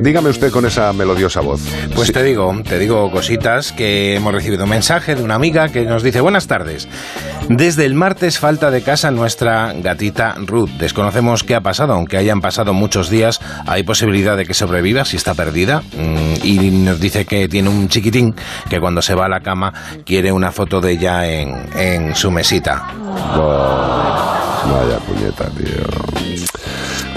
dígame usted con esa melodiosa voz. Pues te digo, te digo cositas que hemos recibido un mensaje de una amiga que nos dice buenas tardes. Desde el martes falta de casa nuestra gatita Ruth. Desconocemos qué ha pasado, aunque hayan pasado muchos días, hay posibilidad de que sobreviva si está perdida. Mm, y nos dice que tiene un chiquitín que cuando se va a la cama quiere una foto de ella en, en su mesita. vaya puñeta, tío.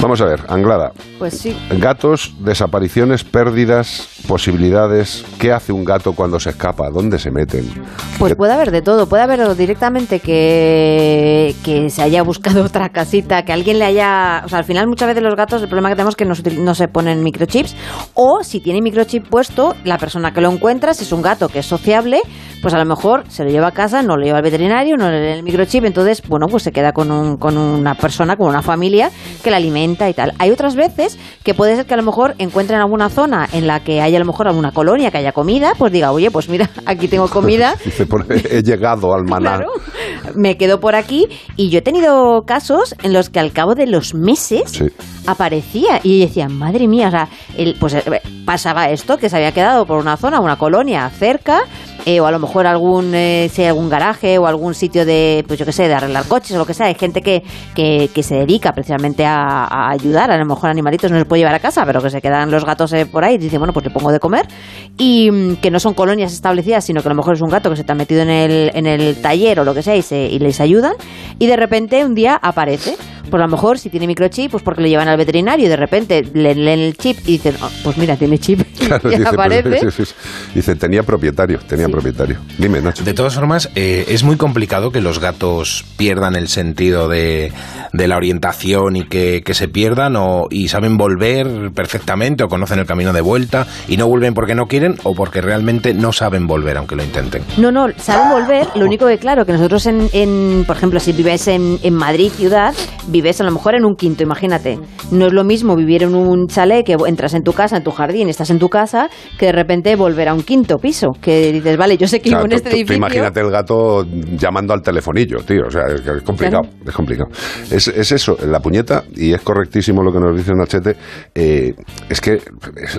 Vamos a ver, Anglada. Pues sí. Gatos, desapariciones, pérdidas, posibilidades. ¿Qué hace un gato cuando se escapa? ¿Dónde se meten? Pues ¿Qué- puede haber de todo. Puede haber directamente que, que se haya buscado otra casita, que alguien le haya... O sea, al final muchas veces los gatos, el problema que tenemos es que no no se ponen microchips. O si tiene microchip puesto, la persona que lo encuentra, si es un gato que es sociable, pues a lo mejor se lo lleva a casa, no lo lleva al veterinario, no le lee el microchip, entonces, bueno, pues se queda con, un, con una persona, con una familia que la alimenta y tal. Hay otras veces que puede ser que a lo mejor encuentren alguna zona en la que haya a lo mejor alguna colonia, que haya comida, pues diga, oye, pues mira, aquí tengo comida. He llegado al maná. Claro, me quedo por aquí y yo he tenido casos en los que al cabo de los meses Sí. aparecía y decía, madre mía, o sea, el- pues eh, pasaba esto, que se había quedado por una zona, una colonia cerca, eh, o a lo mejor algún, eh, algún garaje o algún sitio de, pues yo qué sé, de arreglar coches o lo que sea. Hay gente que, que, que se dedica precisamente a, ayudar, a lo mejor animalitos no se puede llevar a casa, pero que se quedan los gatos eh, por ahí y dice, bueno, pues le pongo de comer. Y mm, que no son colonias establecidas, sino que a lo mejor es un gato que se te ha metido en el, en el taller o lo que sea y, se- y les ayudan. Y de repente un día aparece. Pues a lo mejor si tiene microchip, pues porque lo llevan al veterinario y de repente le leen el chip y dicen, "Oh, pues mira, tiene chip Claro, y dice, pues, aparece. sí, sí, sí. Dice, tenía propietario, tenía propietario. Dime, Nacho. De todas formas, eh, es muy complicado que los gatos pierdan el sentido de, de la orientación y que, que se pierdan o, y saben volver perfectamente o conocen el camino de vuelta y no vuelven porque no quieren o porque realmente no saben volver aunque lo intenten. No, no, saben volver. Lo único que, claro, que nosotros, en, en, por ejemplo, si vives en, en Madrid, ciudad, vives a lo mejor en un quinto, imagínate. No es lo mismo vivir en un chalet que entras en tu casa, en tu jardín, estás en tu casa, que de repente volver a un quinto piso. Que dices, vale, yo sé que vivo en este edificio. imagínate el gato llamando al telefonillo, tío. O sea, es, complicado. Es complicado. Es, es eso, la puñeta, y es correctísimo lo que nos dice Nachete, eh, es que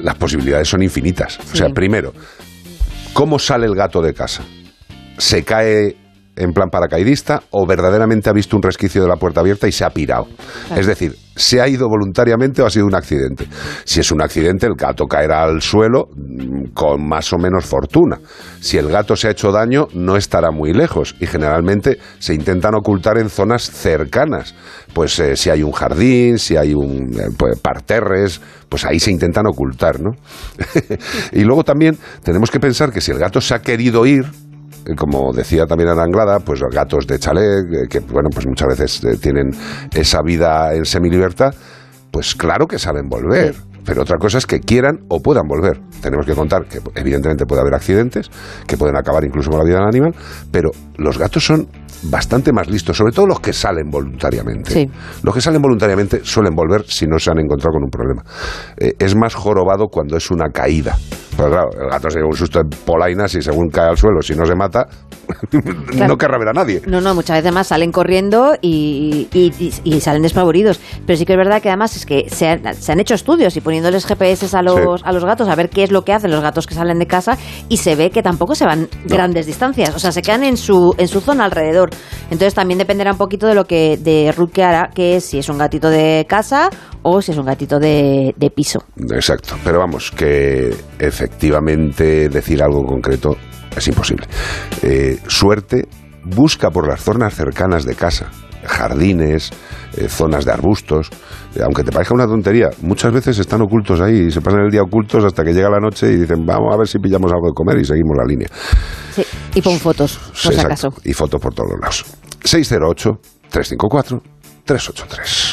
las posibilidades son infinitas. O sea, primero, ¿cómo sale el gato de casa? ¿Se cae en plan paracaidista o verdaderamente ha visto un resquicio de la puerta abierta y se ha pirado? Es decir, ¿se ha ido voluntariamente o ha sido un accidente? Si es un accidente, el gato caerá al suelo mm, con más o menos fortuna. Si el gato se ha hecho daño, no estará muy lejos y generalmente se intentan ocultar en zonas cercanas. Pues eh, si hay un jardín, si hay un eh, pues, parterres, pues ahí se intentan ocultar, ¿no? y luego también tenemos que pensar que si el gato se ha querido ir, como decía también Ana Anglada, pues los gatos de chalet, eh, que bueno, pues muchas veces eh, tienen esa vida en semilibertad, pues claro que saben volver. Pero otra cosa es que quieran o puedan volver. Tenemos que contar que evidentemente puede haber accidentes, que pueden acabar incluso con la vida del animal, pero los gatos son bastante más listos, sobre todo los que salen voluntariamente. Sí. Los que salen voluntariamente suelen volver si no se han encontrado con un problema. Eh, es más jorobado cuando es una caída. Pero claro, el gato se lleva un susto en polainas y según cae al suelo, si no se mata, no querrá ver a nadie. No, no, muchas veces más salen corriendo y, y- y- y salen despavoridos. Pero sí que es verdad que además es que se han, se han hecho estudios y poniéndoles GPS a los, Sí. a los gatos a ver qué es lo que hacen los gatos que salen de casa y se ve que tampoco se van grandes distancias. O sea, se quedan en su, en su zona alrededor. Entonces también dependerá un poquito de lo que de Ruth que hará, que es si es un gatito de casa o si es un gatito de, de piso. Exacto, pero vamos, que efectivamente decir algo concreto es imposible. Eh, suerte, busca por las zonas cercanas de casa, jardines, eh, zonas de arbustos, Eh, aunque te parezca una tontería, muchas veces están ocultos ahí y se pasan el día ocultos hasta que llega la noche y dicen, vamos a ver si pillamos algo de comer y seguimos la línea. Sí, y pon fotos, por Sí, si exacto, acaso. Y fotos por todos lados. 608 354 383